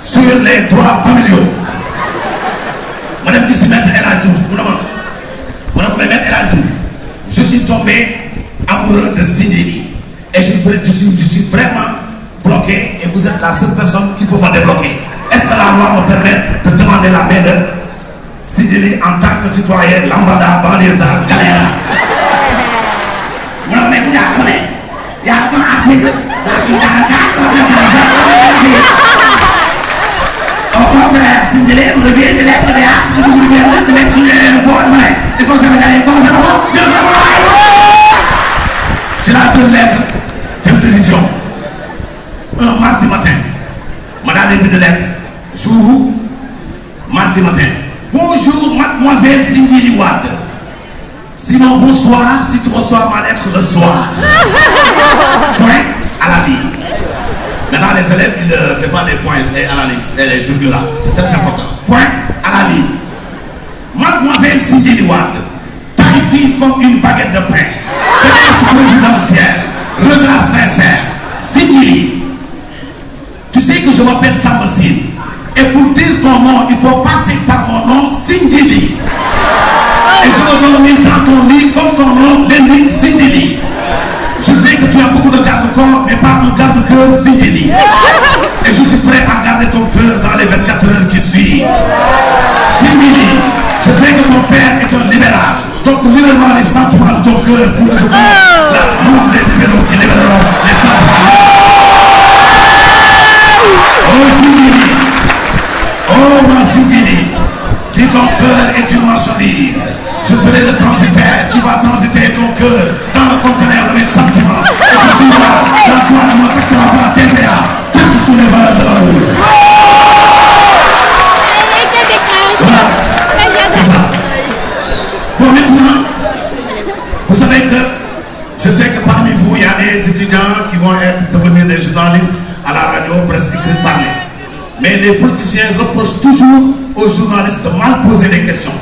sur les droits familiaux. Ma je suis tombé amoureux de Sidini et je, suis, vraiment bloqué et vous êtes la seule personne qui peut me débloquer. Est-ce que la loi me permet de demander la main de Sidini en tant que citoyen lambada banlieusard galère? Au contraire revient de de de de décision. Un mardi matin. Ma daal di bind lettre jour mardi matin. Bonjour mademoiselle Wade sinon bonsoir si tu reçois ma lettre le soir point à la ligne maintenant les élèves ils ne ligne. Et les virgules là. C'est très important. Point à la ligne. Mademoiselle Sindili Wade taille comme une baguette de pain. Démarche présidentielle regard sincère. Sidili tu sais que je m'appelle Samba Sine et pour dire ton nom il faut passer par mon nom Sindili et je te donne dans ton lit comme ton nom Sindili je sais que tu as beaucoup de garde-corps mais pas un garde-cœur Sindili et je suis prêt à garder ton cœur dans les 24 heures qui suivent. Sindili je sais que ton père est un libéral. Donc libère-moi les sentiments de ton cœur pour que je puisse la bouffe des libéraux qui libéreront les sentiments. Oh. Sidili, oh ma Sidili, si ton cœur est une marchandise, je serai le transitaire parmi vous, il y a des étudiants qui vont être devenus des journalistes à la radio, presse écrite parler. Mais les politiciens reprochent toujours aux journalistes de mal poser des questions.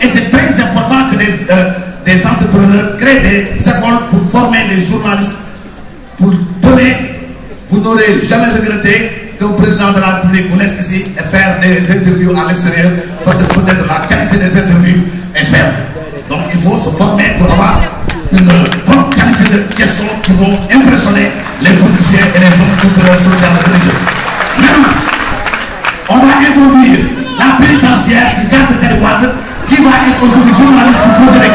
Et c'est très important que des, euh, des entrepreneurs créent des écoles pour former les journalistes, pour donner, vous n'aurez jamais regretté qu'un président de la République vous laisse ici et faire des interviews à l'extérieur, parce que peut-être la qualité des interviews est faible. Donc il faut se former pour avoir une bonne qualité de questions qui vont impressionner les politiciens et les hommes culturels, sociaux religieux. Maintenant, on va introduire la pénitentiaire qui garde Wade, qui va être aujourd'hui journaliste pour poser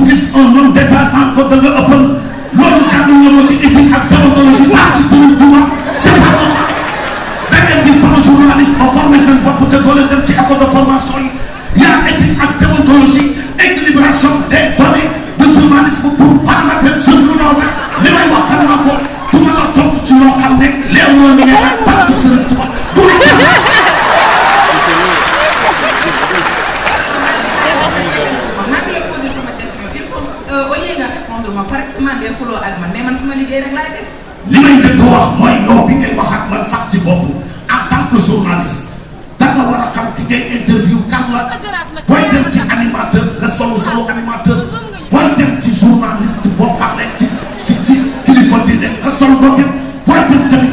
bu gis un homme d'état encore da nga ëppal loolu kàddu ñëwoo ci éthique ak déontologie wax ci sëriñ Tuba c'est pas normal. Da di former journaliste ba former seen bopp te doo leen dem ci école de formation yi. Yaa éthique ak déontologie équilibration des données de journalisme pour permettre ce que nous fait li may wax xam naa ko. Du la tontu ci loo xam ne leer na li ngay tant que journaliste da nga war a xam ki ngay interview kan la. Booy dem ci animateur nga solo solo animateur. Booy dem ci journaliste boo xam ne ci ci ci kilifa diine nga sol bopp. Booy dem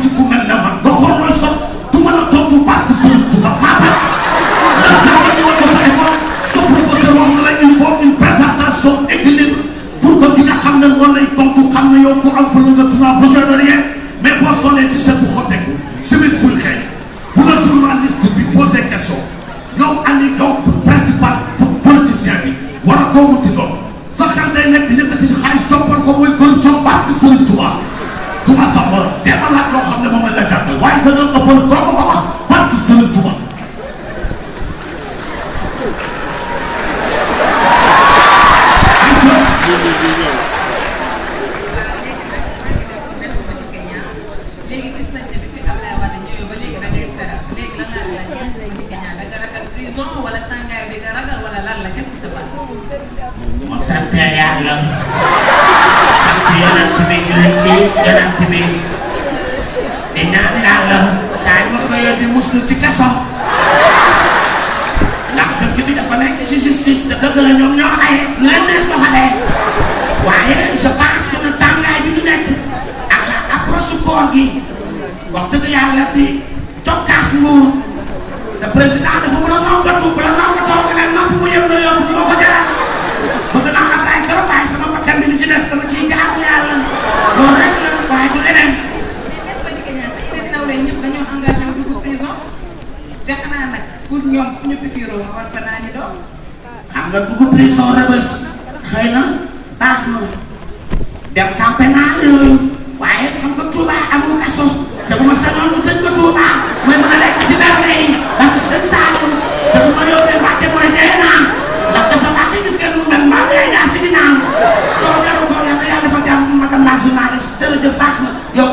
ko muy corruption barke Sëriñ Tuubaa Tuubaa sa borom demalaat loo xam ne moom lañ la jàngal wax barke Sëriñ Tuubaa wala tàngaay bi nga ragal wala ma sant yàlla yonent bi julli ci yonent bi di ñaan yàlla saa yi ma xëyee di muslu ci kaso ndax dëkk bi dafa nekk ci justice te dëgg la ñoom ñoo ay lu leen neex doxalee waaye je pense que ne tàngaay bi ñu nekk ak la approche koor gi wax dëgg yàlla di jokkaas nguur te président dafa mën a noggatu bu la noggatoo nga ne nopp mu yëg na yóbbu moo ko jaral bëgg naa am ay garab waaye sama bakkan bi li ci des dama ciy jaamu yàlla loolu rek la waaye du leneen mais ma di Kenya sa yeneen nawle ñëpp dañoo engagé wu dugg prison te xanaa nag pour ñoom fu ñu pikiroo nga war fa naa ni doom. xam nga dugg prison rëbës xëy na baax na dem camp pénal waaye xam nga Touba amul kaso te bu ma sañoon ñu tëj ko Touba mooy mën a lekk ci berne yi ndax seen saalum te bu ma yóbbee Mbàkke mooy dee naa ndax kaso Mbàkke gis ngeen mu mel mbaa ngay ñaar ci ginnaaw coow dara ko yàlla yàlla dafa jàmm madame la journaliste jërëjëf baax na yow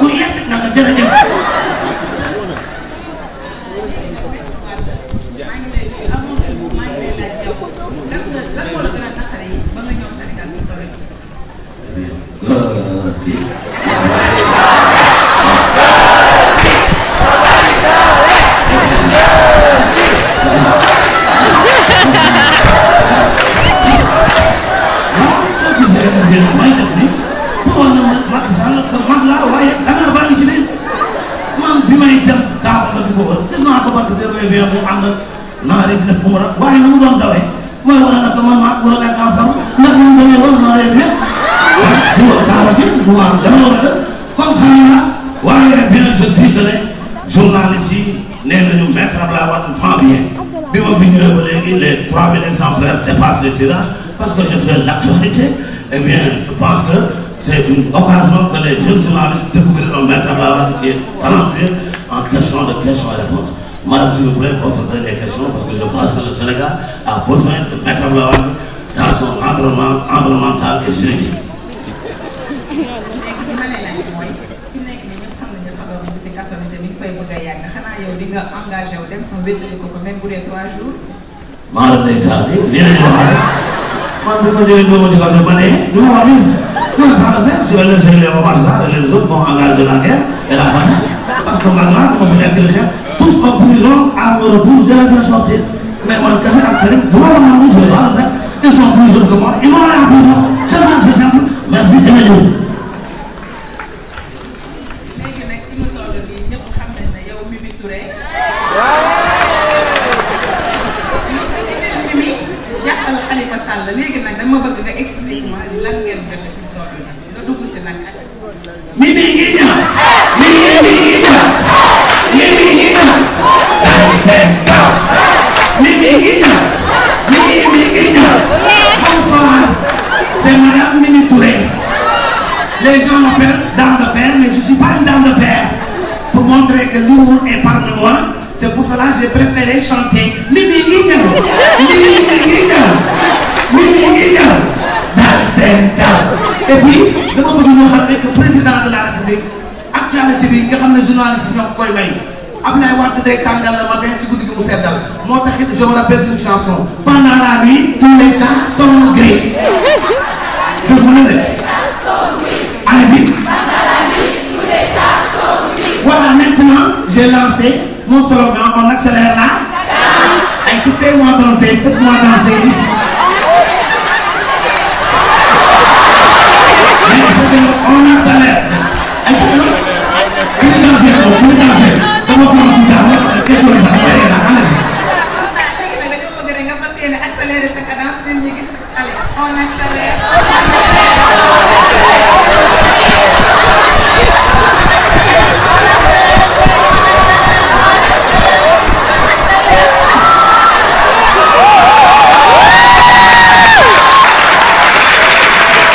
dawee mooy wane na que man maa war a nekk en forme ndax man naa leen bien. Bi ma fi ñëwee ba les 3000 exemplaires dépassent les tirages parce que je fais l'actualité. Eh bien je pense que c'est une occasion que les jeunes journalistes découvrent un maître Abdoulaye Wade qui est talentueux en question de questions et réponses madame s'il vous plaît votre dernière question parce que je pense que le Sénégal a besoin de maître Abdoulaye Wade dans son environnement environnemental et juridique. Les les parce que là dama fi nekk di xeex tous en prison à mon retour je les fais sortir mais man kese ak Karim du ma la nangu je vais pas le faire ils sont plus jeunes que moi ils les gens m'appellent dame de fer mais je suis pas une dame de fer. Pour montrer que l'humour est parmi moi c'est pour cela que j'ai préféré chanter Mimi ñëw Mimi ñëw Mimi seen kaw et puis ñoo xam ne que président de la république actualité bi nga xam ne journaliste ñoo koy may. Abdoulaye Wade day tàngal le matin ci guddi gi mu seddal. Moo tax it je me rappelle d'une chanson. Pendant la nuit tous les chats sont gris. Nga ne allez-y. Voilà maintenant j'ai lancé mon slogan on accélère là. Ay ci fais-moi danser faites-moi danser. Que on accélère. Ay ci bu ñu danser ñu danser. Dama ko am tuuti question yi sax bëri na allez-y. Ah léegi nag dañoo bëgg rek nga fas yéene accéléré sa cadence nit ñi gis allez on accélère.